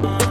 Oh.